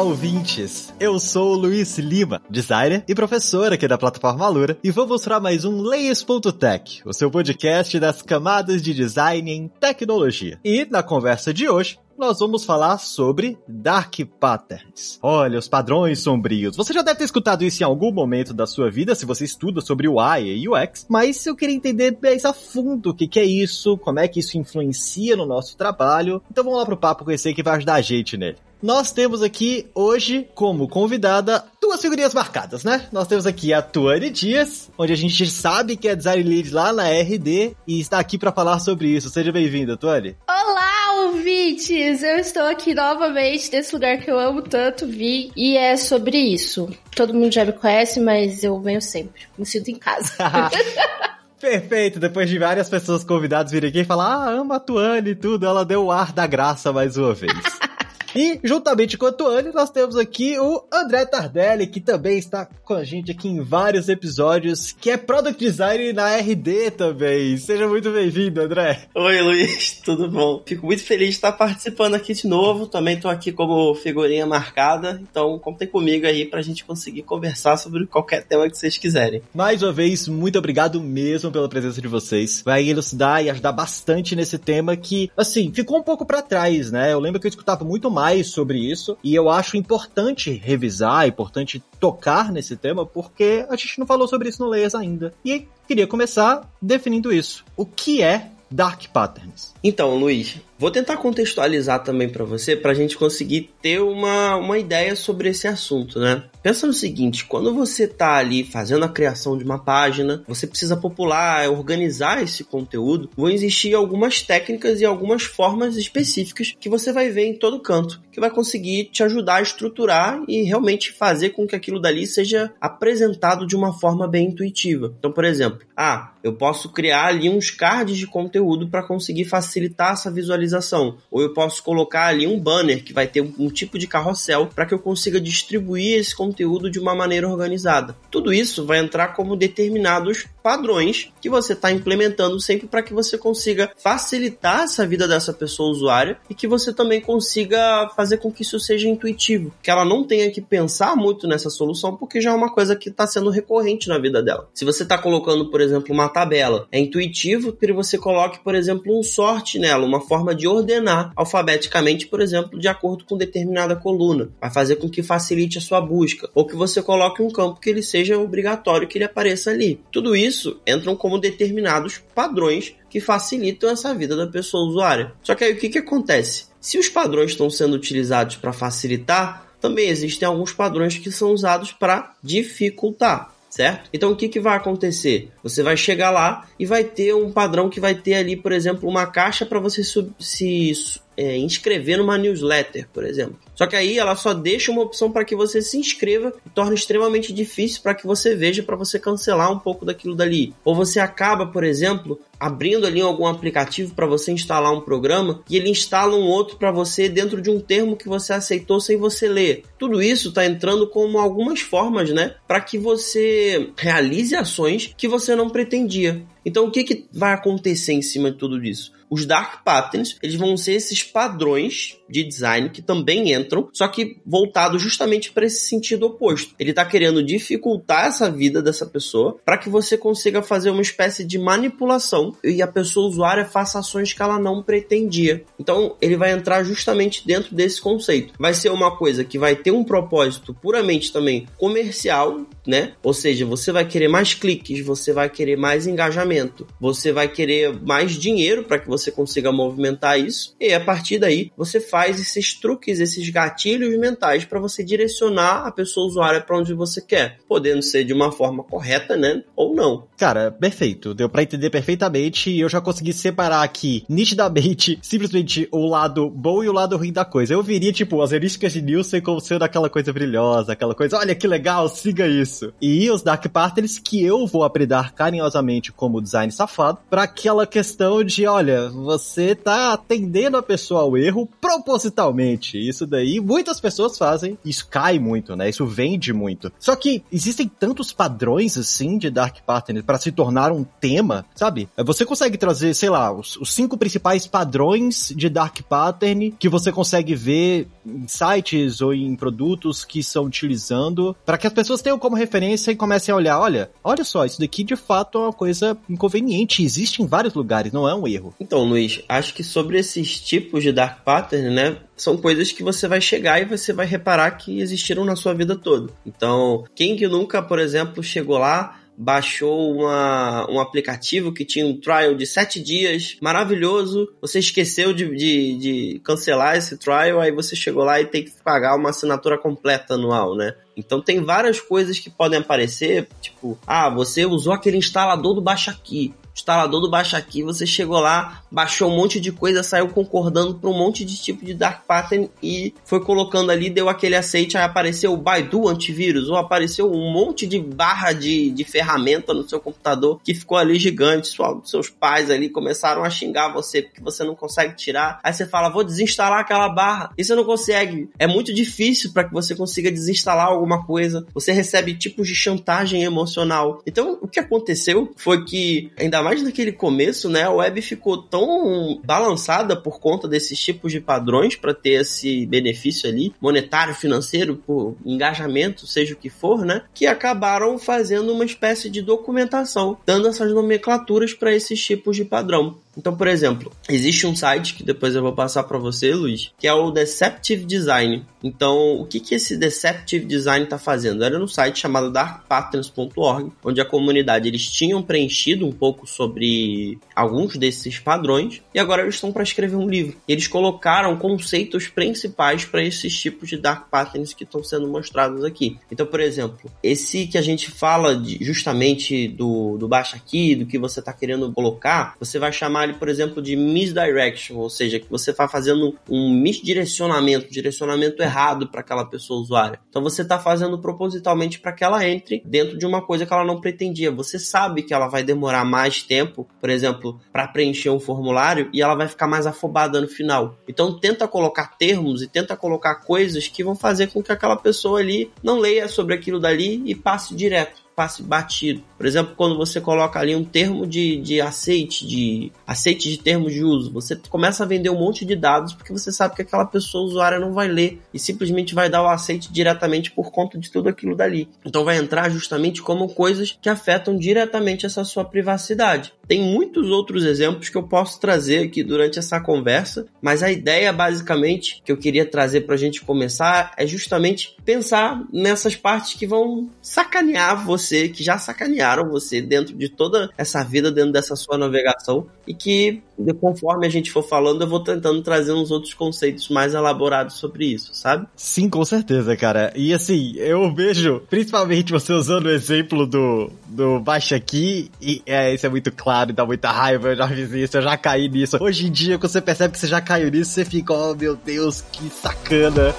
Olá, ouvintes! Eu sou o Luiz Lima, designer e professor aqui da plataforma Alura, e vou mostrar mais um Layers.tech, o seu podcast das camadas de design em tecnologia. E na conversa de hoje, nós vamos falar sobre Dark Patterns. Olha, os padrões sombrios. Você já deve ter escutado isso em algum momento da sua vida, se você estuda sobre UI e UX, mas eu queria entender mais a fundo o que, que é isso, como é que isso influencia no nosso trabalho. Então vamos lá pro papo conhecer que vai ajudar a gente nele. Nós temos aqui hoje como convidada duas figurinhas marcadas, né? Nós temos aqui a Tuane Dias, onde a gente sabe que é design lead lá na RD e está aqui para falar sobre isso. Seja bem-vinda, Tuane. Olá, ouvintes! Eu estou aqui novamente nesse lugar que eu amo tanto, Vi, e é sobre isso. Todo mundo já me conhece, mas eu venho sempre. Me sinto em casa. Perfeito, depois de várias pessoas convidadas virem aqui e falar, ah, ama a Tuane e tudo, ela deu o ar da graça mais uma vez. E, juntamente com a Tuane, nós temos aqui o André Tardelli, que também está com a gente aqui em vários episódios, que é Product Design na RD também. Seja muito bem-vindo, André. Oi, Luiz, tudo bom? Fico muito feliz de estar participando aqui de novo. Também estou aqui como figurinha marcada, então contem comigo aí para a gente conseguir conversar sobre qualquer tema que vocês quiserem. Mais uma vez, muito obrigado mesmo pela presença de vocês. Vai elucidar e ajudar bastante nesse tema que, assim, ficou um pouco para trás, né? Eu lembro que eu escutava muito mais mais sobre isso e eu acho importante revisar, importante tocar nesse tema porque a gente não falou sobre isso no Layers ainda. E queria começar definindo isso. O que é Dark Patterns? Então, Luiz, vou tentar contextualizar também para você para a gente conseguir ter uma, uma ideia sobre esse assunto, né? Pensa no seguinte, quando você está ali fazendo a criação de uma página, você precisa popular, organizar esse conteúdo, vão existir algumas técnicas e algumas formas específicas que você vai ver em todo canto, que vai conseguir te ajudar a estruturar e realmente fazer com que aquilo dali seja apresentado de uma forma bem intuitiva. Então, por exemplo, ah, eu posso criar ali uns cards de conteúdo para conseguir facilitar essa visualização, ou eu posso colocar ali um banner que vai ter um, um tipo de carrossel para que eu consiga distribuir esse conteúdo conteúdo de uma maneira organizada. Tudo isso vai entrar como determinados padrões que você está implementando sempre para que você consiga facilitar essa vida dessa pessoa usuária e que você também consiga fazer com que isso seja intuitivo, que ela não tenha que pensar muito nessa solução porque já é uma coisa que está sendo recorrente na vida dela. Se você está colocando, por exemplo, uma tabela, é intuitivo que você coloque, por exemplo, um sorte nela, uma forma de ordenar alfabeticamente, por exemplo, de acordo com determinada coluna. Vai fazer com que facilite a sua busca ou que você coloque um campo que ele seja obrigatório que ele apareça ali. Tudo isso entram como determinados padrões que facilitam essa vida da pessoa usuária. Só que aí o que, que acontece? Se os padrões estão sendo utilizados para facilitar, também existem alguns padrões que são usados para dificultar certo? Então o que, que vai acontecer? Você vai chegar lá e vai ter um padrão que vai ter ali, por exemplo, uma caixa para você se é, inscrever numa newsletter, por exemplo. Só que aí ela só deixa uma opção para que você se inscreva e torna extremamente difícil para que você veja para você cancelar um pouco daquilo dali. Ou você acaba, por exemplo, abrindo ali algum aplicativo para você instalar um programa e ele instala um outro para você dentro de um termo que você aceitou sem você ler. Tudo isso está entrando como algumas formas, né, para que você realize ações que você não pretendia. Então o que, que vai acontecer em cima de tudo isso? Os dark patterns, eles vão ser esses padrões de design que também entram, só que voltado justamente para esse sentido oposto. Ele está querendo dificultar essa vida dessa pessoa para que você consiga fazer uma espécie de manipulação e a pessoa usuária faça ações que ela não pretendia. Então, ele vai entrar justamente dentro desse conceito. Vai ser uma coisa que vai ter um propósito puramente também comercial, né? Ou seja, você vai querer mais cliques, você vai querer mais engajamento, você vai querer mais dinheiro para que você consiga movimentar isso, e a partir daí você faz esses truques, esses gatilhos mentais para você direcionar a pessoa usuária para onde você quer, podendo ser de uma forma correta, né? Ou não. Cara, perfeito. Deu para entender perfeitamente e eu já consegui separar aqui nitidamente, simplesmente o lado bom e o lado ruim da coisa. Eu viria, tipo, as heurísticas de Nielsen como sendo aquela coisa brilhosa, aquela coisa, olha que legal, siga isso. E os Dark Patterns que eu vou apelidar carinhosamente como design safado para aquela questão de, olha, você tá atendendo a pessoa ao erro propositalmente. Isso daí muitas pessoas fazem, isso cai muito, né? Isso vende muito. Só que existem tantos padrões assim de dark pattern para se tornar um tema, sabe? Você consegue trazer, sei lá, os, os cinco principais padrões de dark pattern que você consegue ver em sites ou em produtos que estão utilizando para que as pessoas tenham como referência e comecem a olhar, olha, olha só, isso daqui de fato é uma coisa inconveniente, existe em vários lugares, não é um erro. Então, Luiz, acho que sobre esses tipos de dark pattern, né, são coisas que você vai chegar e você vai reparar que existiram na sua vida toda. Então, quem que nunca, por exemplo, chegou lá baixou uma, um aplicativo que tinha um trial de 7 dias, maravilhoso. Você esqueceu de, de, de, cancelar esse trial, aí você chegou lá e tem que pagar uma assinatura completa anual, né? Então tem várias coisas que podem aparecer, tipo, ah, você usou aquele instalador do Baixa Aqui instalador do Baixa Aqui, você chegou lá, baixou um monte de coisa, saiu concordando para um monte de tipo de dark pattern e foi colocando ali, deu aquele aceite, aí apareceu o Baidu antivírus, ou apareceu um monte de barra de, de ferramenta no seu computador que ficou ali gigante, sua, seus pais ali começaram a xingar você porque você não consegue tirar, aí você fala, vou desinstalar aquela barra, e você não consegue, é muito difícil para que você consiga desinstalar alguma coisa, você recebe tipos de chantagem emocional. Então, o que aconteceu foi que, ainda mais naquele começo, né, a web ficou tão balançada por conta desses tipos de padrões para ter esse benefício ali, monetário, financeiro, por engajamento, seja o que for, né, que acabaram fazendo uma espécie de documentação, dando essas nomenclaturas para esses tipos de padrão. Então, por exemplo, existe um site que depois eu vou passar para você, Luiz, que é o Deceptive Design. Então, o que, que esse Deceptive Design está fazendo? Era no site chamado darkpatterns.org, onde a comunidade eles tinham preenchido um pouco sobre alguns desses padrões e agora eles estão para escrever um livro. Eles colocaram conceitos principais para esses tipos de dark patterns que estão sendo mostrados aqui. Então, por exemplo, esse que a gente fala de, justamente do, do baixa aqui, do que você está querendo colocar, você vai chamar ele, por exemplo, de misdirection, ou seja, que você está fazendo um misdirecionamento, direcionamento errado para aquela pessoa usuária. Então você está fazendo propositalmente para que ela entre dentro de uma coisa que ela não pretendia. Você sabe que ela vai demorar mais tempo, por exemplo, para preencher um formulário e ela vai ficar mais afobada no final. Então tenta colocar termos e tenta colocar coisas que vão fazer com que aquela pessoa ali não leia sobre aquilo dali e passe direto passe batido. Por exemplo, quando você coloca ali um termo de, de aceite, de aceite de termos de uso, você começa a vender um monte de dados porque você sabe que aquela pessoa usuária não vai ler e simplesmente vai dar o aceite diretamente por conta de tudo aquilo dali. Então vai entrar justamente como coisas que afetam diretamente essa sua privacidade. Tem muitos outros exemplos que eu posso trazer aqui durante essa conversa, mas a ideia basicamente que eu queria trazer para a gente começar é justamente pensar nessas partes que vão sacanear você você, que já sacanearam você dentro de toda essa vida, dentro dessa sua navegação, e que, conforme a gente for falando, eu vou tentando trazer uns outros conceitos mais elaborados sobre isso, sabe? Sim, com certeza, cara. E assim, eu vejo, principalmente você usando o exemplo do, do baixa aqui, e é, isso é muito claro, dá muita raiva, eu já fiz isso, eu já caí nisso. Hoje em dia, quando você percebe que você já caiu nisso, você fica, oh meu Deus, que sacana.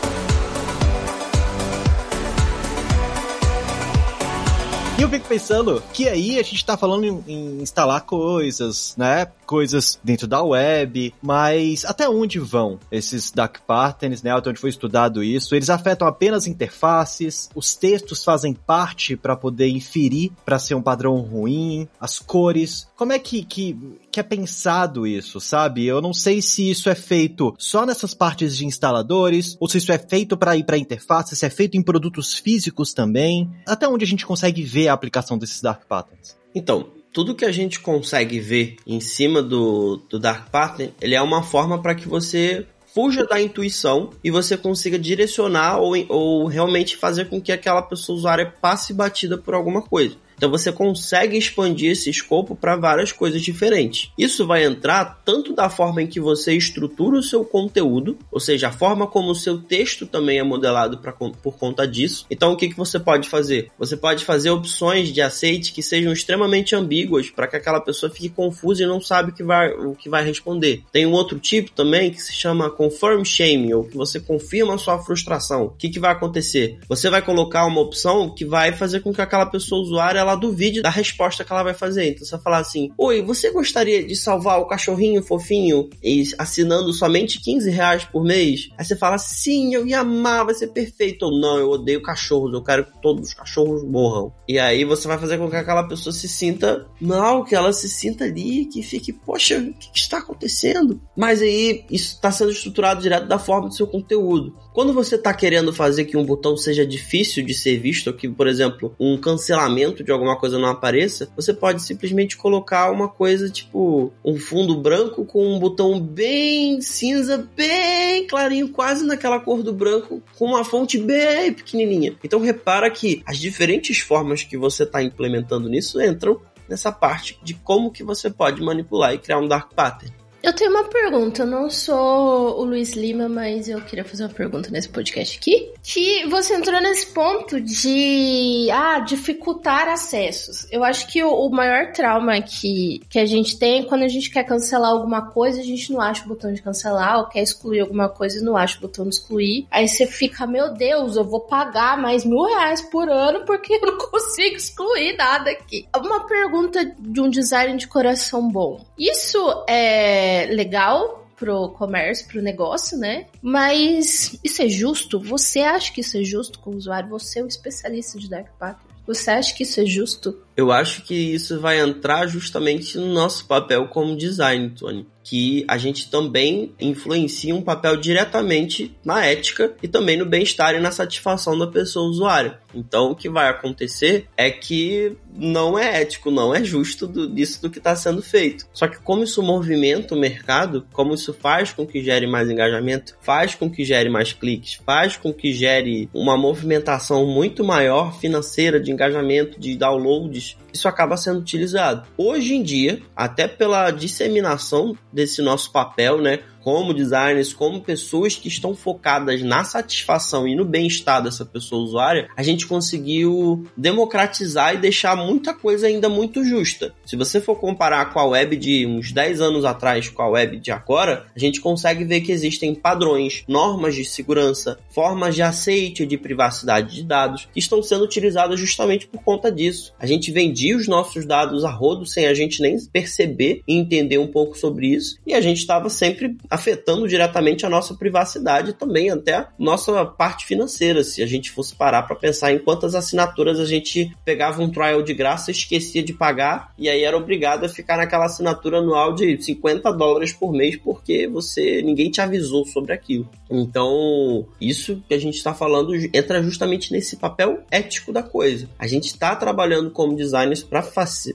E eu fico pensando que aí a gente tá falando em, em, instalar coisas, né? Coisas dentro da web, mas até onde vão esses dark patterns, né? Até onde foi estudado isso? Eles afetam apenas interfaces, os textos fazem parte para poder inferir para ser um padrão ruim, as cores. Como é que, que, que é pensado isso, sabe? Eu não sei se isso é feito só nessas partes de instaladores, ou se isso é feito para ir para interface, se é feito em produtos físicos também. Até onde a gente consegue ver a aplicação desses dark patterns? Então, tudo que a gente consegue ver em cima do, do dark pattern, ele é uma forma para que você fuja da intuição e você consiga direcionar ou, ou realmente fazer com que aquela pessoa usuária passe batida por alguma coisa. Então você consegue expandir esse escopo para várias coisas diferentes. Isso vai entrar tanto da forma em que você estrutura o seu conteúdo, ou seja, a forma como o seu texto também é modelado pra, por conta disso. Então o que, que você pode fazer? Você pode fazer opções de aceite que sejam extremamente ambíguas para que aquela pessoa fique confusa e não sabe o que vai, o que vai responder. Tem um outro tipo também que se chama confirm shaming, ou que você confirma a sua frustração. O que, que vai acontecer? Você vai colocar uma opção que vai fazer com que aquela pessoa usuária ela ela duvide da resposta que ela vai fazer. Então você vai falar assim: Oi, você gostaria de salvar o cachorrinho fofinho e assinando somente 15 reais por mês? Aí você fala: Sim, eu ia amar, vai ser perfeito. Ou não, eu odeio cachorros, eu quero que todos os cachorros morram. E aí você vai fazer com que aquela pessoa se sinta mal, que ela se sinta ali, que fique, poxa, o que está acontecendo? Mas aí isso está sendo estruturado direto da forma do seu conteúdo. Quando você está querendo fazer que um botão seja difícil de ser visto, que, por exemplo, um cancelamento de alguma coisa não apareça, você pode simplesmente colocar uma coisa tipo um fundo branco com um botão bem cinza, bem clarinho, quase naquela cor do branco, com uma fonte bem pequenininha. Então repara que as diferentes formas que você está implementando nisso entram nessa parte de como que você pode manipular e criar um dark pattern. Eu tenho uma pergunta. Eu não sou o Luiz Lima, mas eu queria fazer uma pergunta nesse podcast aqui. Que você entrou nesse ponto de ah, dificultar acessos. Eu acho que o, o, maior trauma que, que a gente tem é quando a gente quer cancelar alguma coisa, a gente não acha o botão de cancelar, ou quer excluir alguma coisa e não acha o botão de excluir. Aí você fica, meu Deus, eu vou pagar mais mil reais por ano porque eu não consigo excluir nada aqui. Uma pergunta de um design de coração bom. Isso é legal pro comércio, pro negócio, né? Mas isso é justo? Você acha que isso é justo com o usuário? Você é o especialista de Dark Pattern. Você acha que isso é justo? Eu acho que isso vai entrar justamente no nosso papel como design, Tony que a gente também influencia um papel diretamente na ética e também no bem-estar e na satisfação da pessoa usuária. Então, o que vai acontecer é que não é ético, não é justo do, disso do que está sendo feito. Só que como isso movimenta o mercado, como isso faz com que gere mais engajamento, faz com que gere mais cliques, faz com que gere uma movimentação muito maior financeira de engajamento, de downloads, much. Isso acaba sendo utilizado. Hoje em dia, até pela disseminação desse nosso papel, né? como designers, como pessoas que estão focadas na satisfação e no bem-estar dessa pessoa usuária, a gente conseguiu democratizar e deixar muita coisa ainda muito justa. Se você for comparar com a web de uns 10 anos atrás com a web de agora, a gente consegue ver que existem padrões, normas de segurança, formas de aceite de privacidade de dados que estão sendo utilizadas justamente por conta disso. A gente vendia os nossos dados a rodo sem a gente nem perceber e entender um pouco sobre isso, e a gente estava sempre afetando diretamente a nossa privacidade também até a nossa parte financeira. Se a gente fosse parar para pensar em quantas assinaturas a gente pegava um trial de graça, esquecia de pagar e aí era obrigado a ficar naquela assinatura anual de 50 dólares por mês porque você ninguém te avisou sobre aquilo. Então, isso que a gente está falando entra justamente nesse papel ético da coisa. A gente está trabalhando como designers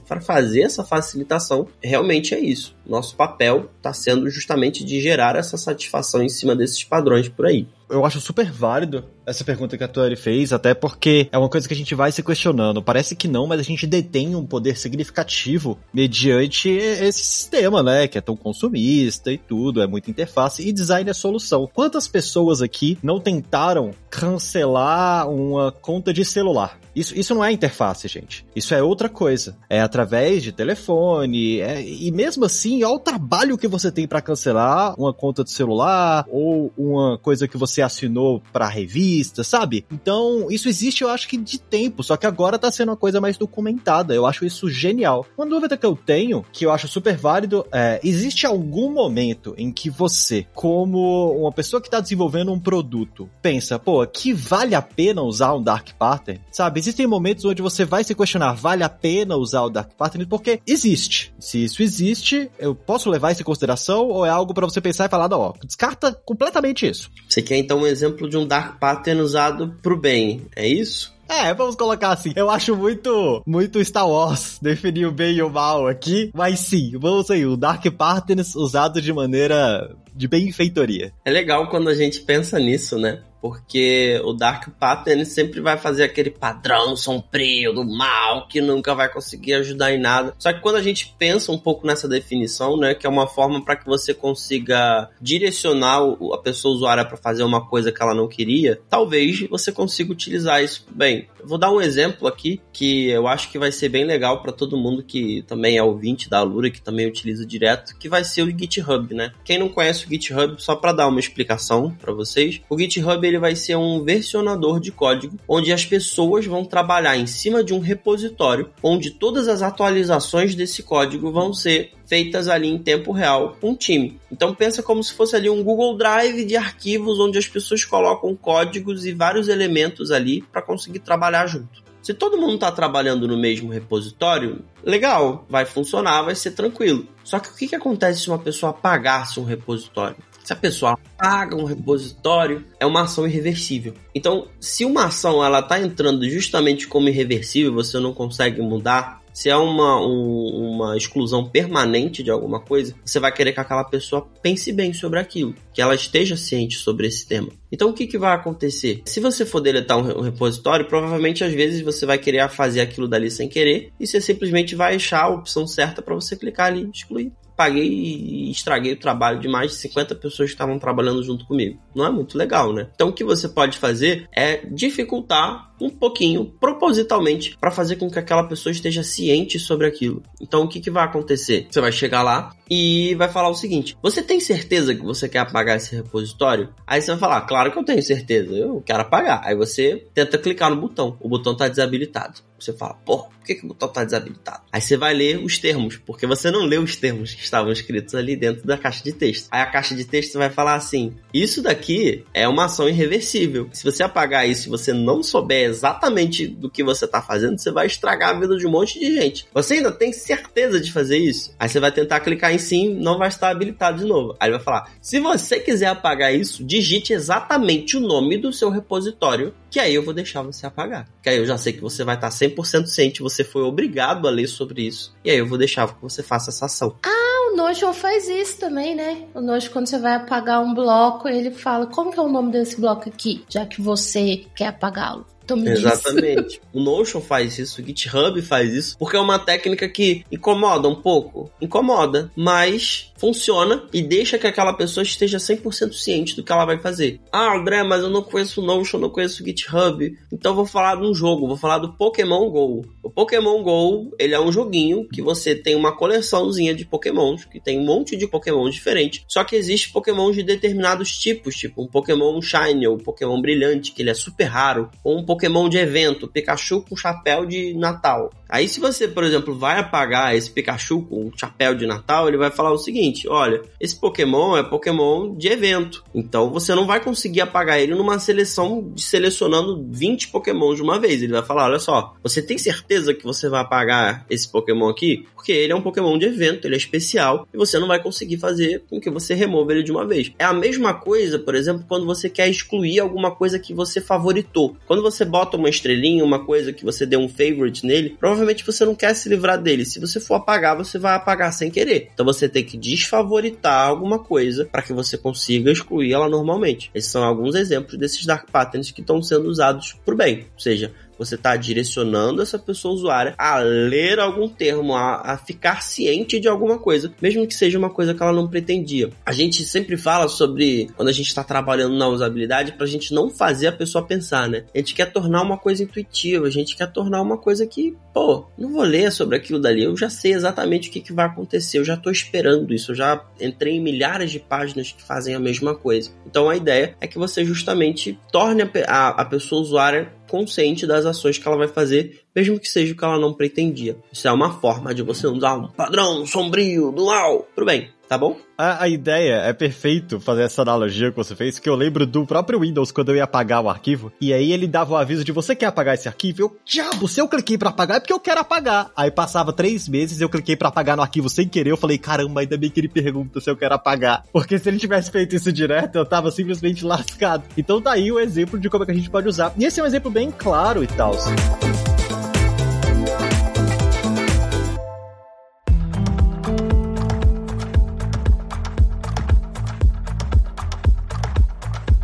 para fazer essa facilitação. Realmente é isso. Nosso papel está sendo justamente de gerar essa satisfação em cima desses padrões por aí eu acho super válido essa pergunta que a Tori fez, até porque é uma coisa que a gente vai se questionando. Parece que não, mas a gente detém um poder significativo mediante esse sistema, né? Que é tão consumista e tudo, é muita interface. E design é solução. Quantas pessoas aqui não tentaram cancelar uma conta de celular? Isso, isso não é interface, gente. Isso é outra coisa. É através de telefone. É, e mesmo assim, olha o trabalho que você tem para cancelar uma conta de celular ou uma coisa que você assinou pra revista, sabe? Então, isso existe, eu acho que de tempo. Só que agora tá sendo uma coisa mais documentada. Eu acho isso genial. Uma dúvida que eu tenho, que eu acho super válido, é: existe algum momento em que você, como uma pessoa que tá desenvolvendo um produto, pensa, pô, que vale a pena usar um Dark Pattern? Sabe? existem momentos onde você vai se questionar, vale a pena usar o Dark Pattern? Porque existe. Se isso existe, eu posso levar isso em consideração ou é algo para você pensar e falar, ó, descarta completamente isso. Você quer então um exemplo de um Dark Pattern usado pro bem, é isso? É, vamos colocar assim. Eu acho muito, muito Star Wars definir o bem e o mal aqui, mas sim, vamos aí, o Dark Patterns usado de maneira de benfeitoria. É legal quando a gente pensa nisso, né? Porque o Dark Pattern sempre vai fazer aquele padrão sombrio do mal que nunca vai conseguir ajudar em nada. Só que quando a gente pensa um pouco nessa definição, né, que é uma forma para que você consiga direcionar a pessoa usuária para fazer uma coisa que ela não queria, talvez você consiga utilizar isso bem. Vou dar um exemplo aqui que eu acho que vai ser bem legal para todo mundo que também é ouvinte da Alura, que também utiliza direto, que vai ser o GitHub, né? Quem não conhece o GitHub, só para dar uma explicação para vocês, o GitHub ele ele vai ser um versionador de código, onde as pessoas vão trabalhar em cima de um repositório, onde todas as atualizações desse código vão ser feitas ali em tempo real um time. Então pensa como se fosse ali um Google Drive de arquivos onde as pessoas colocam códigos e vários elementos ali para conseguir trabalhar junto. Se todo mundo está trabalhando no mesmo repositório, legal, vai funcionar, vai ser tranquilo. Só que o que, que acontece se uma pessoa apagasse um repositório? Se a pessoa apaga um repositório, é uma ação irreversível. Então, se uma ação ela está entrando justamente como irreversível, você não consegue mudar, se é uma, um, uma exclusão permanente de alguma coisa, você vai querer que aquela pessoa pense bem sobre aquilo, que ela esteja ciente sobre esse tema. Então o que, que vai acontecer? Se você for deletar um, repositório, provavelmente às vezes você vai querer fazer aquilo dali sem querer e você simplesmente vai achar a opção certa para você clicar ali e excluir paguei e estraguei o trabalho de mais de 50 pessoas que estavam trabalhando junto comigo. Não é muito legal, né? Então o que você pode fazer é dificultar um pouquinho, propositalmente, para fazer com que aquela pessoa esteja ciente sobre aquilo. Então o que, que vai acontecer? Você vai chegar lá e vai falar o seguinte: Você tem certeza que você quer apagar esse repositório? Aí você vai falar: Claro que eu tenho certeza, eu quero apagar. Aí você tenta clicar no botão, o botão está desabilitado. Você fala, por que, que o botão está desabilitado? Aí você vai ler os termos, porque você não leu os termos que estavam escritos ali dentro da caixa de texto. Aí a caixa de texto vai falar assim: Isso daqui é uma ação irreversível. Se você apagar isso e você não souber exatamente do que você está fazendo, você vai estragar a vida de um monte de gente. Você ainda tem certeza de fazer isso? Aí você vai tentar clicar em sim, não vai estar habilitado de novo. Aí ele vai falar: Se você quiser apagar isso, digite exatamente o nome do seu repositório, que aí eu vou deixar você apagar. Que aí eu já sei que você vai estar 100% ciente, você foi obrigado a ler sobre isso. E aí eu vou deixar que você faça essa ação. Ah, o Notion faz isso também, né? O Notion, quando você vai apagar um bloco, ele fala como que é o nome desse bloco aqui, já que você quer apagá-lo. Exatamente. o Notion faz isso, o GitHub faz isso, porque é uma técnica que incomoda um pouco. Incomoda, mas funciona e deixa que aquela pessoa esteja 100% ciente do que ela vai fazer. Ah, André, mas eu não conheço o Notion, não conheço o GitHub. Então vou falar de um jogo, vou falar do Pokémon GO. O Pokémon GO, ele é um joguinho que você tem uma coleçãozinha de Pokémons, que tem um monte de Pokémon diferente, só que existe Pokémon de determinados tipos, tipo um Pokémon Shiny ou um Pokémon Brilhante, que ele é super raro, ou um Pokémon de evento, Pikachu com chapéu de Natal. Aí se você, por exemplo, vai apagar esse Pikachu com chapéu de Natal, ele vai falar o seguinte, olha, esse Pokémon é Pokémon de evento, então você não vai conseguir apagar ele numa seleção de selecionando 20 Pokémon de uma vez. Ele vai falar, olha só, você tem certeza que você vai apagar esse Pokémon aqui? Porque ele é um Pokémon de evento, ele é especial, e você não vai conseguir fazer com que você remova ele de uma vez. É a mesma coisa, por exemplo, quando você quer excluir alguma coisa que você favoritou. Quando você bota uma estrelinha, uma coisa que você deu um favorite nele, provavelmente você não quer se livrar dele. Se você for apagar, você vai apagar sem querer. Então você tem que desfavoritar alguma coisa para que você consiga excluir ela normalmente. Esses são alguns exemplos desses dark patterns que estão sendo usados por bem. Ou seja, você está direcionando essa pessoa usuária a ler algum termo, a, a, ficar ciente de alguma coisa, mesmo que seja uma coisa que ela não pretendia. A gente sempre fala sobre quando a gente está trabalhando na usabilidade para a gente não fazer a pessoa pensar, né? A gente quer tornar uma coisa intuitiva, a gente quer tornar uma coisa que, pô, não vou ler sobre aquilo dali, eu já sei exatamente o que, que vai acontecer, eu já estou esperando isso, eu já entrei em milhares de páginas que fazem a mesma coisa. Então a ideia é que você justamente torne a, a, a pessoa usuária consciente das ações que ela vai fazer, mesmo que seja o que ela não pretendia. Isso é uma forma de você usar um padrão sombrio, dual, pro bem tá bom? A, a, ideia é perfeito fazer essa analogia que você fez, que eu lembro do próprio Windows quando eu ia apagar o arquivo, e aí ele dava o aviso de você quer apagar esse arquivo? Eu, diabo, se eu cliquei para apagar é porque eu quero apagar. Aí passava três meses, eu cliquei para apagar no arquivo sem querer, eu falei, caramba, ainda bem que ele pergunta se eu quero apagar. Porque se ele tivesse feito isso direto, eu tava simplesmente lascado. Então tá aí o exemplo de como é que a gente pode usar. E esse é um exemplo bem claro e tal. Assim.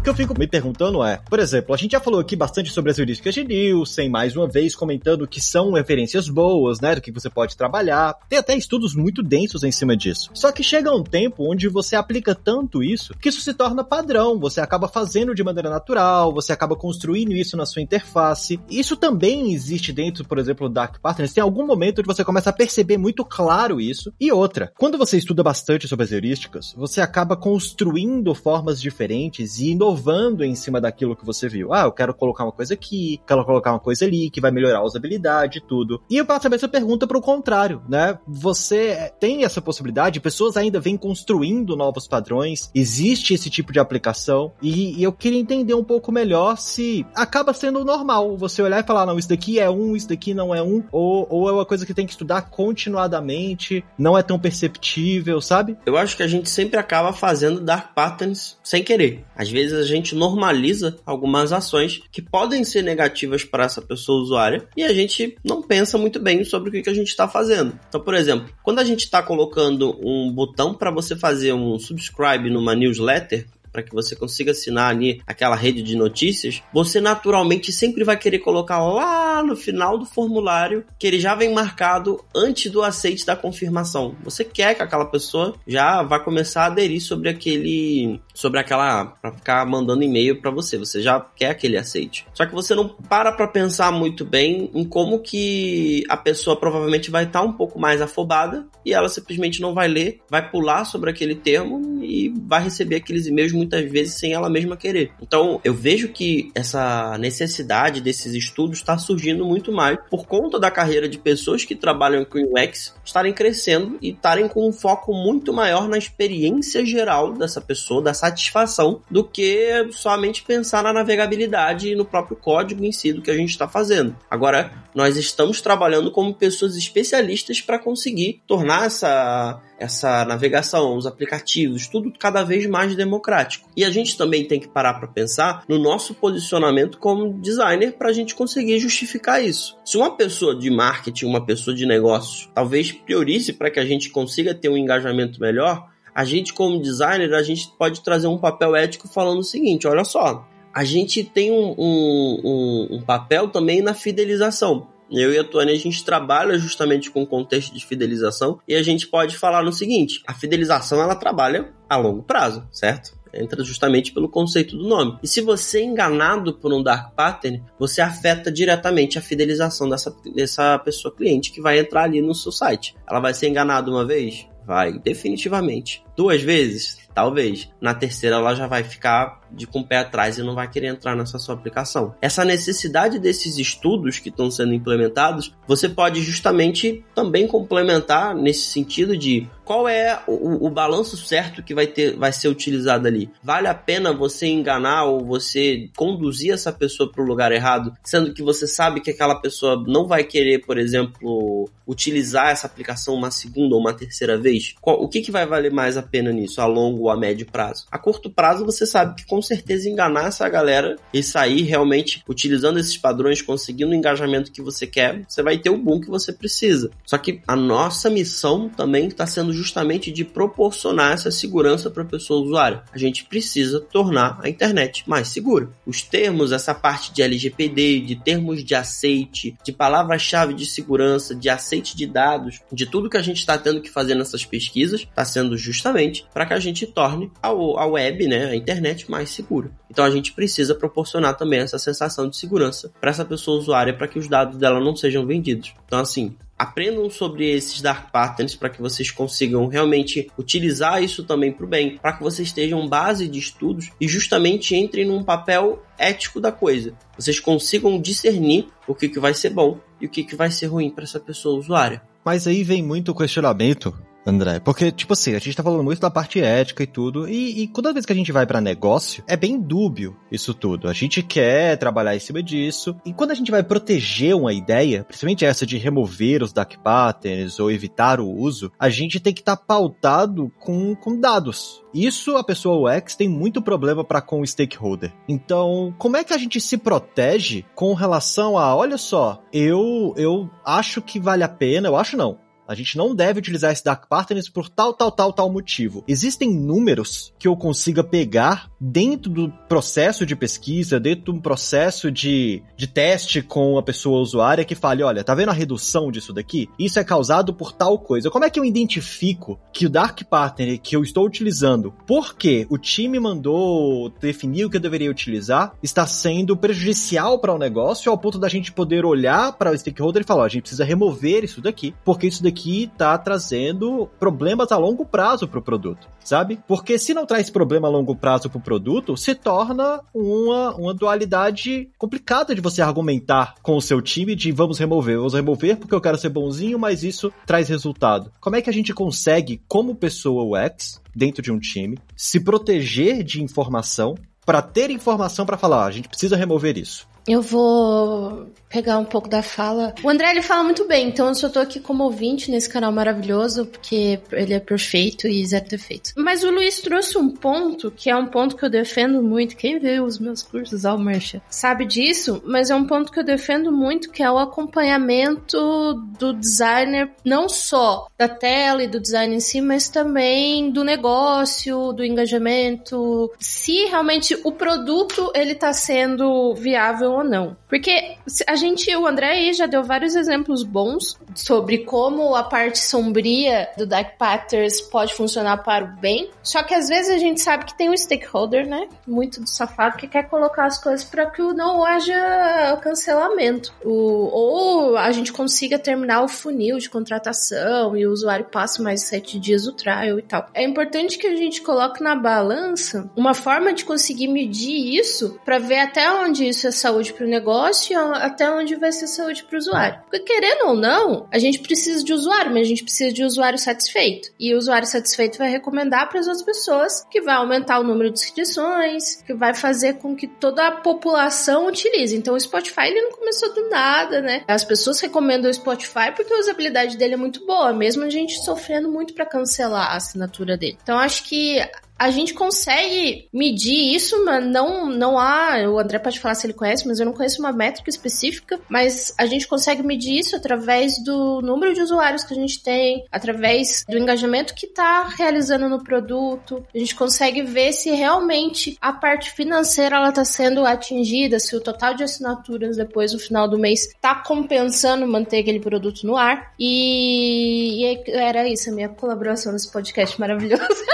Que eu fico me perguntando é, por exemplo, a gente já falou aqui bastante sobre as heurísticas de Nielsen, mais uma vez comentando que são referências boas, né, do que você pode trabalhar. Tem até estudos muito densos em cima disso. Só que chega um tempo onde você aplica tanto isso que isso se torna padrão, você acaba fazendo de maneira natural, você acaba construindo isso na sua interface. Isso também existe dentro, por exemplo, do Dark Patterns. Tem algum momento onde você começa a perceber muito claro isso. E outra, quando você estuda bastante sobre as heurísticas, você acaba construindo formas diferentes e inovando inovando em cima daquilo que você viu. Ah, eu quero colocar uma coisa aqui, quero colocar uma coisa ali, que vai melhorar a usabilidade e tudo. E eu passo a mesma pergunta pro contrário, né? Você tem essa possibilidade, pessoas ainda vêm construindo novos padrões, existe esse tipo de aplicação, e, e eu queria entender um pouco melhor se acaba sendo normal você olhar e falar, não, isso daqui é um, isso daqui não é um, ou, ou é uma coisa que tem que estudar continuadamente, não é tão perceptível, sabe? Eu acho que a gente sempre acaba fazendo dark patterns sem querer. Às vezes a gente normaliza algumas ações que podem ser negativas para essa pessoa usuária e a gente não pensa muito bem sobre o que, a gente está fazendo. Então, por exemplo, quando a gente está colocando um botão para você fazer um subscribe numa newsletter, para que você consiga assinar ali aquela rede de notícias, você naturalmente sempre vai querer colocar lá no final do formulário que ele já vem marcado antes do aceite da confirmação. Você quer que aquela pessoa já vá começar a aderir sobre aquele sobre aquela para ficar mandando e-mail para você. Você já quer aquele aceite. Só que você não para para pensar muito bem em como que a pessoa provavelmente vai estar tá um pouco mais afobada e ela simplesmente não vai ler, vai pular sobre aquele termo e vai receber aqueles e-mails muitas vezes sem ela mesma querer. Então, eu vejo que essa necessidade desses estudos está surgindo muito mais por conta da carreira de pessoas que trabalham com UX estarem crescendo e estarem com um foco muito maior na experiência geral dessa pessoa, da satisfação, do que somente pensar na navegabilidade e no próprio código em si do que a gente está fazendo. Agora, nós estamos trabalhando como pessoas especialistas para conseguir tornar essa essa navegação, os aplicativos, tudo cada vez mais democrático. E a gente também tem que parar para pensar no nosso posicionamento como designer para a gente conseguir justificar isso. Se uma pessoa de marketing, uma pessoa de negócios, talvez priorize para que a gente consiga ter um engajamento melhor, a gente como designer, a gente pode trazer um papel ético falando o seguinte, olha só, a gente tem um, um, um, um papel também na fidelização. Eu e a Tônia, a gente trabalha justamente com o contexto de fidelização e a gente pode falar no seguinte: a fidelização ela trabalha a longo prazo, certo? entra justamente pelo conceito do nome. E se você é enganado por um dark pattern, você afeta diretamente a fidelização dessa, dessa pessoa cliente que vai entrar ali no seu site. Ela vai ser enganada uma vez? Vai, definitivamente. Duas vezes? Talvez. Na terceira ela já vai ficar de com o pé atrás e não vai querer entrar nessa sua aplicação. Essa necessidade desses estudos que estão sendo implementados, você pode justamente também complementar nesse sentido de qual é o, o, balanço certo que vai, ter, vai ser utilizado ali. Vale a pena você enganar ou você conduzir essa pessoa para o lugar errado, sendo que você sabe que aquela pessoa não vai querer, por exemplo, utilizar essa aplicação uma segunda ou uma terceira vez? Qual, o que, que vai valer mais a pena nisso, a longo ou a médio prazo? A curto prazo, você sabe que com certeza enganar essa galera e sair realmente utilizando esses padrões, conseguindo o engajamento que você quer, você vai ter o boom que você precisa. Só que a nossa missão também está sendo justamente de proporcionar essa segurança para a pessoa usuária. A gente precisa tornar a internet mais segura. Os termos, essa parte de LGPD, de termos de aceite, de palavra-chave de segurança, de aceite de dados, de tudo que a gente está tendo que fazer nessas pesquisas, está sendo justamente para que a gente torne a, a web, né, a internet mais segura. Então a gente precisa proporcionar também essa sensação de segurança para essa pessoa usuária para que os dados dela não sejam vendidos. Então assim, aprendam sobre esses dark patterns para que vocês consigam realmente utilizar isso também para o bem, para que vocês estejam base de estudos e justamente entrem num papel ético da coisa. Vocês consigam discernir o que, que vai ser bom e o que, que vai ser ruim para essa pessoa usuária. Mas aí vem muito questionamento André. Porque, tipo assim, a gente tá falando muito da parte ética e tudo, e, e toda vez que a gente vai para negócio, é bem dúbio isso tudo. A gente quer trabalhar em cima disso, e quando a gente vai proteger uma ideia, principalmente essa de remover os dark patterns ou evitar o uso, a gente tem que estar tá pautado com, com dados. Isso a pessoa UX tem muito problema para com o stakeholder. Então, como é que a gente se protege com relação a, olha só, eu eu acho que vale a pena, eu acho não. A gente não deve utilizar esse Dark Patterns por tal, tal, tal, tal motivo. Existem números que eu consiga pegar dentro do processo de pesquisa, dentro de um processo de, de teste com a pessoa usuária que fale, olha, tá vendo a redução disso daqui? Isso é causado por tal coisa. Como é que eu identifico que o Dark Pattern que eu estou utilizando, porque o time mandou definir o que eu deveria utilizar, está sendo prejudicial para o negócio ao ponto da gente poder olhar para o stakeholder e falar, ó, a gente precisa remover isso daqui, porque isso daqui que está trazendo problemas a longo prazo para o produto, sabe? Porque se não traz problema a longo prazo para o produto, se torna uma, uma dualidade complicada de você argumentar com o seu time de vamos remover, vamos remover porque eu quero ser bonzinho, mas isso traz resultado. Como é que a gente consegue, como pessoa UX, dentro de um time, se proteger de informação para ter informação para falar, ah, a gente precisa remover isso. Eu vou pegar um pouco da fala. O André ele fala muito bem, então eu só tô aqui como ouvinte nesse canal maravilhoso, porque ele é perfeito e zero defeitos. Mas o Luiz trouxe um ponto que é um ponto que eu defendo muito. Quem vê os meus cursos ao Marcha sabe disso, mas é um ponto que eu defendo muito, que é o acompanhamento do designer, não só da tela e do design em si, mas também do negócio, do engajamento, se realmente o produto ele tá sendo viável ou não. Porque a gente, o André aí já deu vários exemplos bons sobre como a parte sombria do Dark Patterns pode funcionar para o bem. Só que às vezes a gente sabe que tem um stakeholder, né? Muito do safado que quer colocar as coisas para que não haja cancelamento. O, ou a gente consiga terminar o funil de contratação e o usuário passe mais sete dias o trial e tal. É importante que a gente coloque na balança uma forma de conseguir medir isso para ver até onde isso é saúde para o negócio e até onde vai ser saúde para o usuário. Porque querendo ou não, a gente precisa de usuário, mas a gente precisa de usuário satisfeito. E o usuário satisfeito vai recomendar para as outras pessoas, que vai aumentar o número de inscrições, que vai fazer com que toda a população utilize. Então o Spotify ele não começou do nada, né? As pessoas recomendam o Spotify porque a usabilidade dele é muito boa, mesmo a gente sofrendo muito para cancelar a assinatura dele. Então acho que a gente consegue medir isso, mas não, não há. O André pode falar se ele conhece, mas eu não conheço uma métrica específica. Mas a gente consegue medir isso através do número de usuários que a gente tem, através do engajamento que está realizando no produto. A gente consegue ver se realmente a parte financeira ela está sendo atingida, se o total de assinaturas depois do final do mês está compensando manter aquele produto no ar. E, e era isso, a minha colaboração nesse podcast maravilhoso.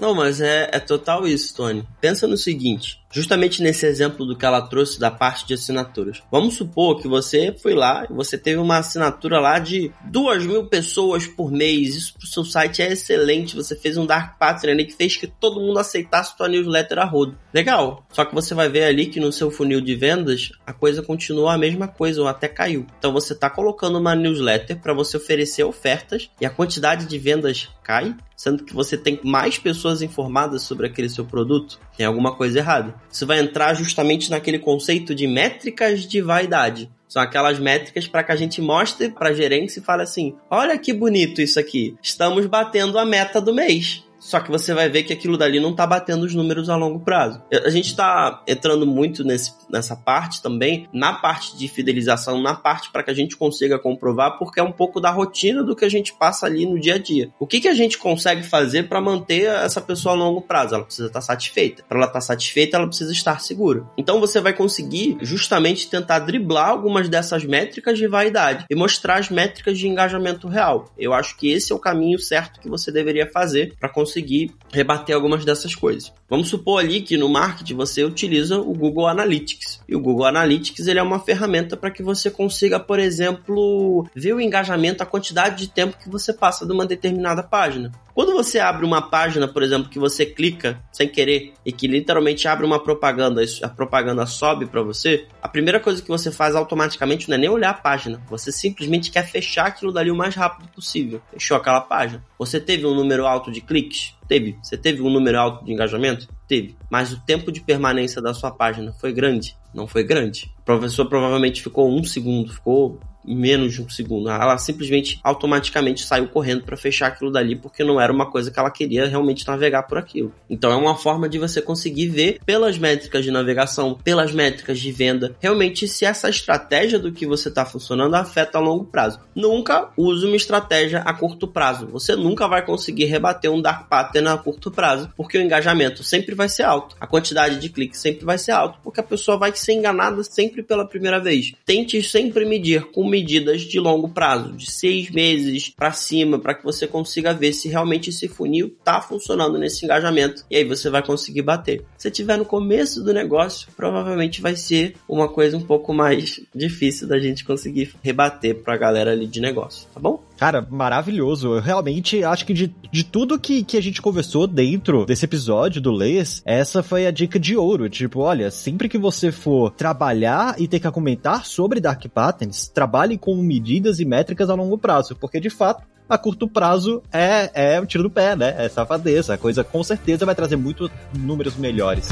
Não, mas é, é total isso, Tony. Pensa no seguinte: justamente nesse exemplo do que ela trouxe da parte de assinaturas. Vamos supor que você foi lá e você teve uma assinatura lá de duas mil pessoas por mês. Isso pro seu site é excelente. Você fez um Dark Pattern ali que fez que todo mundo aceitasse tua newsletter a rodo. Legal. Só que você vai ver ali que no seu funil de vendas a coisa continua a mesma coisa ou até caiu. Então você está colocando uma newsletter para você oferecer ofertas e a quantidade de vendas cai, sendo que você tem mais pessoas informadas sobre aquele seu produto. Tem alguma coisa errada. Isso vai entrar justamente naquele conceito de métricas de vaidade. São aquelas métricas para que a gente mostre para a gerência e fale assim: olha que bonito isso aqui, estamos batendo a meta do mês. Só que você vai ver que aquilo dali não tá batendo os números a longo prazo. A gente tá entrando muito nesse, nessa parte também, na parte de fidelização, na parte para que a gente consiga comprovar, porque é um pouco da rotina do que a gente passa ali no dia a dia. O que, que a gente consegue fazer para manter essa pessoa a longo prazo? Ela precisa estar tá satisfeita. Para ela estar tá satisfeita, ela precisa estar segura. Então você vai conseguir justamente tentar driblar algumas dessas métricas de vaidade e mostrar as métricas de engajamento real. Eu acho que esse é o caminho certo que você deveria fazer para conseguir conseguir rebater algumas dessas coisas. Vamos supor ali que no marketing você utiliza o Google Analytics. E o Google Analytics ele é uma ferramenta para que você consiga, por exemplo, ver o engajamento, a quantidade de tempo que você passa de uma determinada página. Quando você abre uma página, por exemplo, que você clica sem querer e que literalmente abre uma propaganda, a propaganda sobe para você, a primeira coisa que você faz automaticamente não é nem olhar a página, você simplesmente quer fechar aquilo dali o mais rápido possível. Fechou aquela página. Você teve um número alto de cliques? Teve. Você teve um número alto de engajamento? Teve. Mas o tempo de permanência da sua página foi grande? Não foi grande. O professor provavelmente ficou um segundo, ficou menos de um segundo. Ela simplesmente automaticamente saiu correndo para fechar aquilo dali porque não era uma coisa que ela queria realmente navegar por aquilo. Então é uma forma de você conseguir ver pelas métricas de navegação, pelas métricas de venda, realmente se essa estratégia do que você está funcionando afeta a longo prazo. Nunca use uma estratégia a curto prazo. Você nunca vai conseguir rebater um dark pattern a curto prazo, porque o engajamento sempre vai ser alto, a quantidade de cliques sempre vai ser alto, porque a pessoa vai ser enganada sempre pela primeira vez. Tente sempre medir com medidas de longo prazo, de seis meses para cima, para que você consiga ver se realmente esse funil está funcionando nesse engajamento e aí você vai conseguir bater. Se tiver no começo do negócio, provavelmente vai ser uma coisa um pouco mais difícil da gente conseguir rebater para a galera ali de negócio, tá bom? Cara, maravilhoso. Eu realmente acho que de, de tudo que, que a gente conversou dentro desse episódio do Leis, essa foi a dica de ouro. Tipo, olha, sempre que você for trabalhar e ter que comentar sobre Dark Patterns, trabalhe com medidas e métricas a longo prazo, porque de fato a curto prazo é, é um tiro do pé, né? É safadeza. A coisa com certeza vai trazer muito números melhores.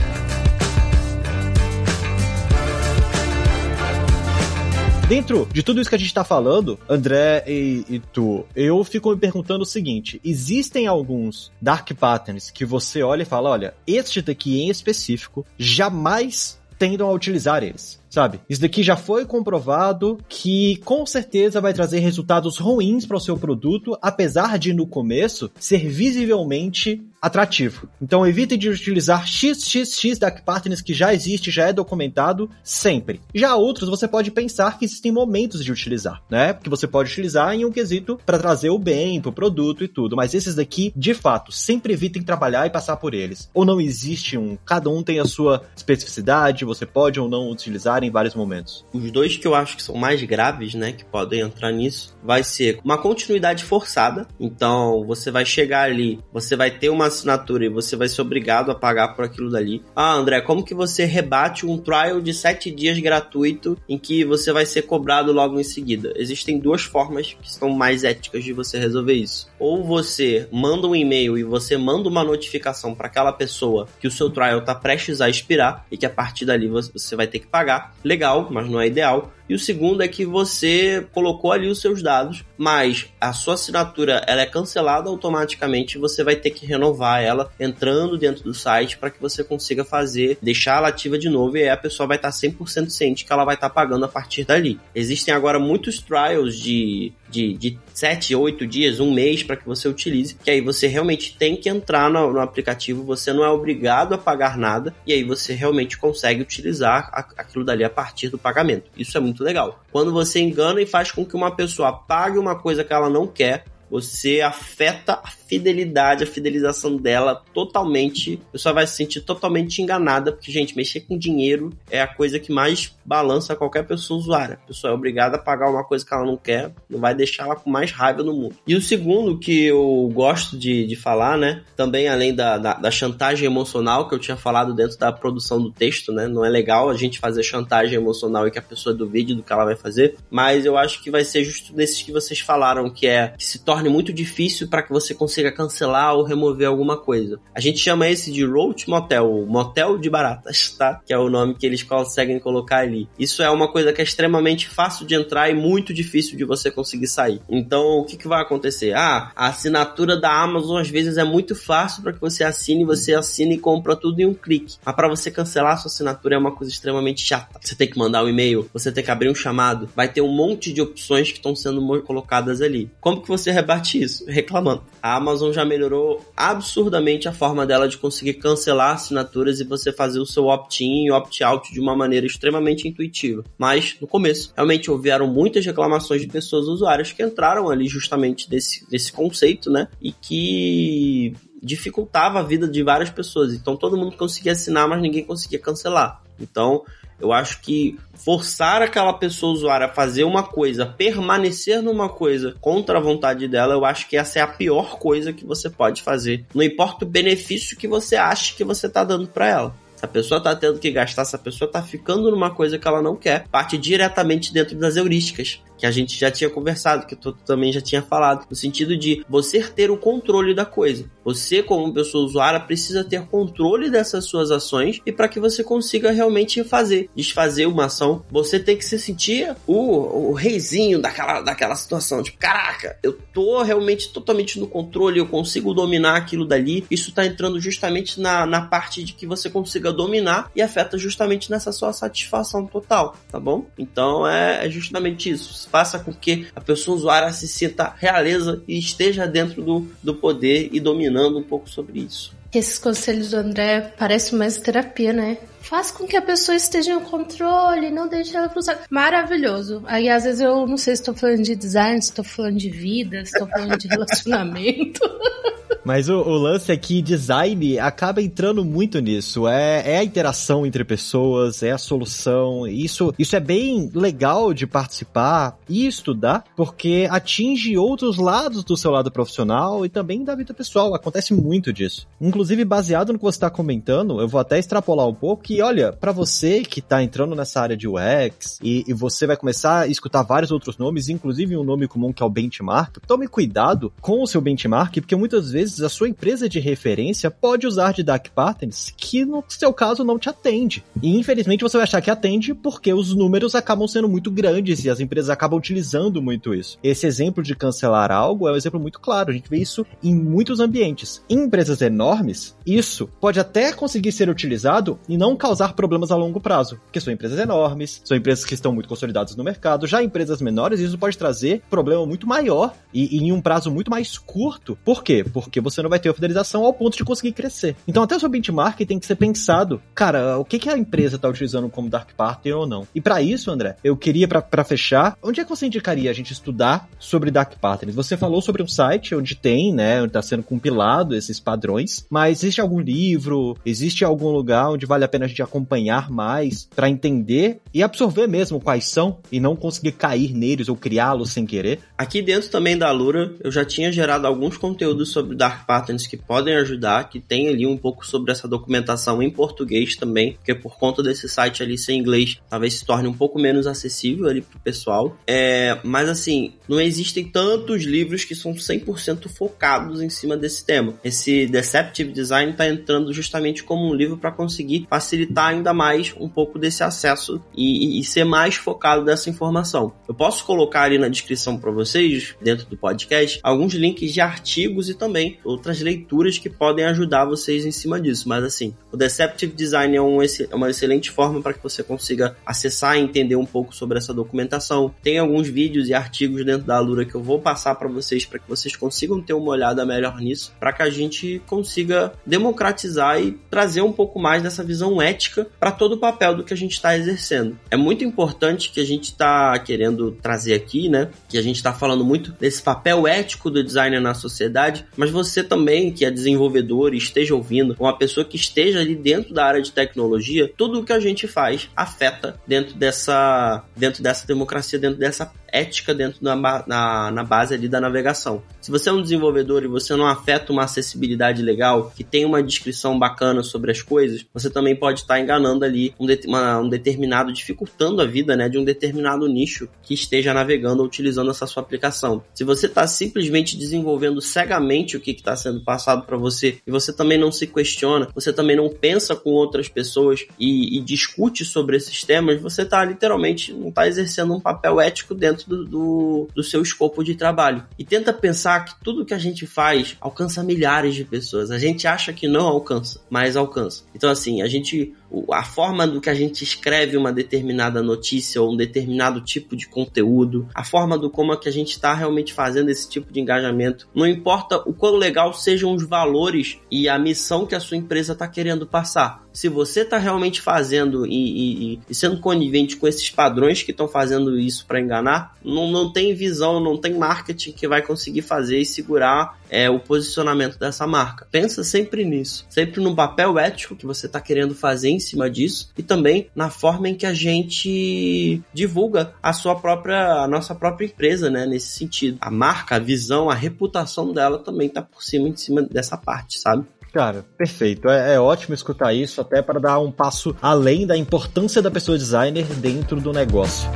Dentro de tudo isso que a gente tá falando, André e, e, tu, eu fico me perguntando o seguinte: existem alguns dark patterns que você olha e fala, olha, este daqui em específico jamais tendam a utilizar eles sabe? Isso daqui já foi comprovado que com certeza vai trazer resultados ruins para o seu produto, apesar de no começo ser visivelmente atrativo. Então evite de utilizar XXX Dark Patterns que já existe, já é documentado sempre. Já outros você pode pensar que existem momentos de utilizar, né? Que você pode utilizar em um quesito para trazer o bem pro produto e tudo, mas esses daqui, de fato, sempre evitem trabalhar e passar por eles. Ou não existe um, cada um tem a sua especificidade, você pode ou não utilizar em vários momentos. Os dois que eu acho que são mais graves, né, que podem entrar nisso, vai ser uma continuidade forçada. Então, você vai chegar ali, você vai ter uma assinatura e você vai ser obrigado a pagar por aquilo dali. Ah, André, como que você rebate um trial de 7 dias gratuito em que você vai ser cobrado logo em seguida? Existem duas formas que são mais éticas de você resolver isso. Ou você manda um e-mail e você manda uma notificação para aquela pessoa que o seu trial está prestes a expirar e que a partir dali você vai ter que pagar legal, mas não é ideal. E o segundo é que você colocou ali os seus dados, mas a sua assinatura ela é cancelada automaticamente você vai ter que renovar ela entrando dentro do site para que você consiga fazer, deixar ela ativa de novo e aí a pessoa vai estar 100% ciente que ela vai estar pagando a partir dali. Existem agora muitos trials de de, de 7, 8 dias, um mês para que você utilize, que aí você realmente tem que entrar no, no, aplicativo, você não é obrigado a pagar nada, e aí você realmente consegue utilizar a, aquilo dali a partir do pagamento. Isso é muito legal. Quando você engana e faz com que uma pessoa pague uma coisa que ela não quer, você afeta a fidelidade, a fidelização dela totalmente. A pessoa vai se sentir totalmente enganada, porque, gente, mexer com dinheiro é a coisa que mais balança qualquer pessoa usuária. A pessoa é obrigada a pagar uma coisa que ela não quer, não vai deixar ela com mais raiva no mundo. E o segundo que eu gosto de, de falar, né? Também além da, da, da chantagem emocional que eu tinha falado dentro da produção do texto, né? Não é legal a gente fazer chantagem emocional e que a pessoa duvide do que ela vai fazer, mas eu acho que vai ser justo desses que vocês falaram, que é que se torne muito difícil para que você consiga cancelar ou remover alguma coisa. A gente chama esse de Roach Motel, Motel de Baratas, tá? Que é o nome que eles conseguem colocar ali. Isso é uma coisa que é extremamente fácil de entrar e muito difícil de você conseguir sair. Então, o que, que vai acontecer? Ah, a assinatura da Amazon às vezes é muito fácil para que você assine, você assina e compra tudo em um clique. Mas para você cancelar sua assinatura é uma coisa extremamente chata. Você tem que mandar um e-mail, você tem que abrir um chamado, vai ter um monte de opções que estão sendo colocadas ali. Como que você rebate isso? Reclamando. A Amazon já melhorou absurdamente a forma dela de conseguir cancelar assinaturas e você fazer o seu opt-in e opt-out de uma maneira extremamente intuitiva. Mas, no começo, realmente houveram muitas reclamações de pessoas usuárias que entraram ali justamente desse, desse conceito, né? E que dificultava a vida de várias pessoas. Então todo mundo conseguia assinar, mas ninguém conseguia cancelar. Então, eu acho que forçar aquela pessoa usuária a fazer uma coisa, permanecer numa coisa contra a vontade dela, eu acho que essa é a pior coisa que você pode fazer. Não importa o benefício que você acha que você está dando para ela. Se a pessoa tá tendo que gastar, se a pessoa tá ficando numa coisa que ela não quer, parte diretamente dentro das heurísticas que a gente já tinha conversado, que tu também já tinha falado, no sentido de você ter o controle da coisa. Você, como pessoa usuária, precisa ter controle dessas suas ações e para que você consiga realmente fazer, desfazer uma ação, você tem que se sentir o, o reizinho daquela, daquela situação. Tipo, caraca, eu tô realmente totalmente no controle, eu consigo dominar aquilo dali. Isso tá entrando justamente na, na parte de que você consiga dominar e afeta justamente nessa sua satisfação total, tá bom? Então é, é justamente isso faça com que a pessoa usuária se sinta realeza e esteja dentro do, do poder e dominando um pouco sobre isso. Esses conselhos do André parecem mais terapia, né? Faz com que a pessoa esteja em controle, não deixe ela frustrar. Maravilhoso. Aí às vezes eu não sei se estou falando de design, se estou falando de vida, se estou falando de relacionamento. Mas o, o, lance é que design acaba entrando muito nisso. É, é a interação entre pessoas, é a solução. Isso, isso é bem legal de participar e estudar, porque atinge outros lados do seu lado profissional e também da vida pessoal. Acontece muito disso. Inclusive, baseado no que você está comentando, eu vou até extrapolar um pouco que, olha, para você que está entrando nessa área de UX e, e você vai começar a escutar vários outros nomes, inclusive um nome comum que é o benchmark, tome cuidado com o seu benchmark, porque muitas vezes a sua empresa de referência pode usar de dark patterns que no seu caso não te atende. E infelizmente você vai achar que atende porque os números acabam sendo muito grandes e as empresas acabam utilizando muito isso. Esse exemplo de cancelar algo é um exemplo muito claro, a gente vê isso em muitos ambientes. Em empresas enormes, isso pode até conseguir ser utilizado e não causar problemas a longo prazo, porque são empresas enormes, são empresas que estão muito consolidadas no mercado. Já empresas menores, isso pode trazer problema muito maior e, e em um prazo muito mais curto. Por quê? Porque você não vai ter a fidelização ao ponto de conseguir crescer. Então, até o seu benchmark tem que ser pensado, cara, o que, que a empresa está utilizando como dark partner ou não. E para isso, André, eu queria, para fechar, onde é que você indicaria a gente estudar sobre dark patterns? Você falou sobre um site onde tem, né, onde está sendo compilado esses padrões, mas existe algum livro, existe algum lugar onde vale a pena a gente acompanhar mais para entender e absorver mesmo quais são e não conseguir cair neles ou criá-los sem querer? Aqui dentro também da Lura, eu já tinha gerado alguns conteúdos sobre dark patterns que podem ajudar, que tem ali um pouco sobre essa documentação em português também, porque por conta desse site ali sem inglês, talvez se torne um pouco menos acessível ali pro pessoal. É, mas assim, não existem tantos livros que são 100% focados em cima desse tema. Esse Deceptive Design está entrando justamente como um livro para conseguir facilitar ainda mais um pouco desse acesso e, e, ser mais focado dessa informação. Eu posso colocar ali na descrição para vocês, dentro do podcast, alguns links de artigos e também outras leituras que podem ajudar vocês em cima disso. Mas assim, o Deceptive Design é, um, é uma excelente forma para que você consiga acessar e entender um pouco sobre essa documentação. Tem alguns vídeos e artigos dentro da Alura que eu vou passar para vocês para que vocês consigam ter uma olhada melhor nisso, para que a gente consiga democratizar e trazer um pouco mais dessa visão ética para todo o papel do que a gente está exercendo. É muito importante que a gente está querendo trazer aqui, né? Que a gente está falando muito desse papel ético do designer na sociedade, mas você também, que é desenvolvedor e esteja ouvindo, uma pessoa que esteja ali dentro da área de tecnologia, tudo o que a gente faz afeta dentro dessa, dentro dessa democracia, dentro dessa ética dentro da, na, na base ali da navegação. Se você é um desenvolvedor e você não afeta uma acessibilidade legal, que tem uma descrição bacana sobre as coisas, você também pode estar enganando ali um, de, uma, um determinado, dificultando a vida né, de um determinado nicho que esteja navegando ou utilizando essa sua aplicação. Se você está simplesmente desenvolvendo cegamente o que está sendo passado para você e você também não se questiona, você também não pensa com outras pessoas e, e discute sobre esses temas, você está literalmente não está exercendo um papel ético dentro dentro do, do, do, seu escopo de trabalho. E tenta pensar que tudo que a gente faz alcança milhares de pessoas. A gente acha que não alcança, mas alcança. Então, assim, a gente a forma do que a gente escreve uma determinada notícia ou um determinado tipo de conteúdo, a forma do como é que a gente está realmente fazendo esse tipo de engajamento. Não importa o quão legal sejam os valores e a missão que a sua empresa está querendo passar. Se você está realmente fazendo e, e, e, sendo conivente com esses padrões que estão fazendo isso para enganar, não, não tem visão, não tem marketing que vai conseguir fazer e segurar é, o posicionamento dessa marca. Pensa sempre nisso, sempre no papel ético que você está querendo fazer em cima disso e também na forma em que a gente divulga a sua própria, a nossa própria empresa, né? Nesse sentido, a marca, a visão, a reputação dela também está por cima em cima dessa parte, sabe? Cara, perfeito. É, é, ótimo escutar isso, até para dar um passo além da importância da pessoa designer dentro do negócio.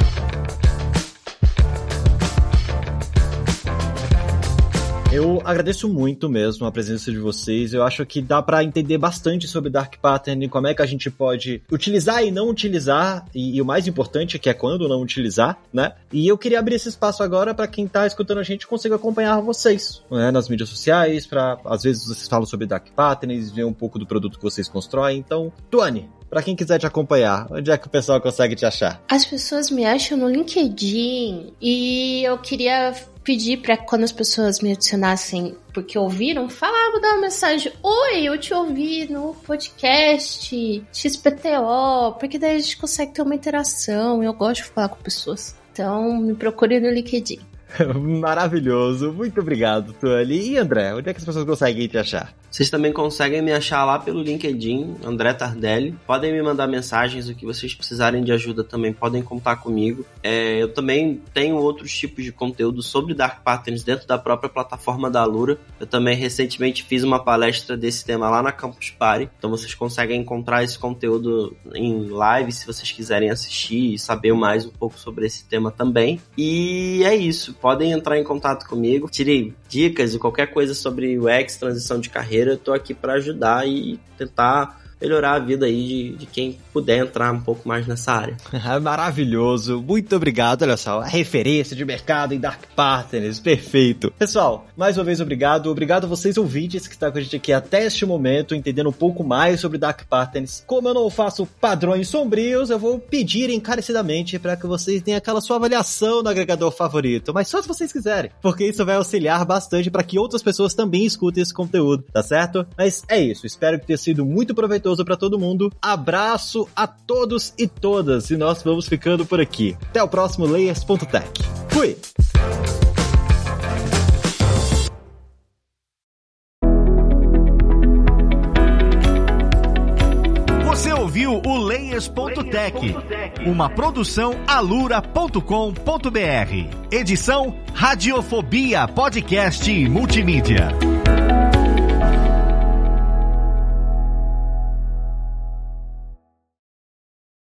Eu agradeço muito mesmo a presença de vocês. Eu acho que dá para entender bastante sobre Dark Pattern, como é que a gente pode utilizar e não utilizar, e, e, o mais importante que é quando não utilizar, né? E eu queria abrir esse espaço agora para quem tá escutando a gente consiga acompanhar vocês, né, nas mídias sociais, para às vezes vocês falam sobre Dark Patterns, ver um pouco do produto que vocês constroem. Então, Tuane, para quem quiser te acompanhar, onde é que o pessoal consegue te achar? As pessoas me acham no LinkedIn e eu queria pedir para quando as pessoas me adicionassem porque ouviram, falava, dar uma mensagem: Oi, eu te ouvi no podcast XPTO, porque daí a gente consegue ter uma interação. Eu gosto de falar com pessoas. Então, me procure no LinkedIn. Maravilhoso. Muito obrigado, Tuane. E André, onde é que as pessoas conseguem te achar? Vocês também conseguem me achar lá pelo LinkedIn, André Tardelli. Podem me mandar mensagens, o que vocês precisarem de ajuda também podem contar comigo. É, eu também tenho outros tipos de conteúdo sobre Dark Patterns dentro da própria plataforma da Alura. Eu também recentemente fiz uma palestra desse tema lá na Campus Party, então vocês conseguem encontrar esse conteúdo em live se vocês quiserem assistir e saber mais um pouco sobre esse tema também. E é isso, podem entrar em contato comigo, tirei dicas e qualquer coisa sobre UX, transição de carreira, eu tô aqui para ajudar e tentar melhorar a vida aí de, de quem puder entrar um pouco mais nessa área. Maravilhoso, muito obrigado. Olha só, a referência de mercado em Dark Partners, perfeito. Pessoal, mais uma vez obrigado. Obrigado a vocês ouvintes que estão com a gente aqui até este momento, entendendo um pouco mais sobre Dark Patterns. Como eu não faço padrões sombrios, eu vou pedir encarecidamente para que vocês tenham aquela sua avaliação no agregador favorito, mas só se vocês quiserem, porque isso vai auxiliar bastante para que outras pessoas também escutem esse conteúdo, tá certo? Mas é isso, espero que tenha sido muito proveitoso para todo mundo. Abraço a todos e todas e nós vamos ficando por aqui. Até o próximo Layers.tech. Fui! Você ouviu o Layers.tech, uma produção alura.com.br. Edição Radiofobia Podcast e Multimídia.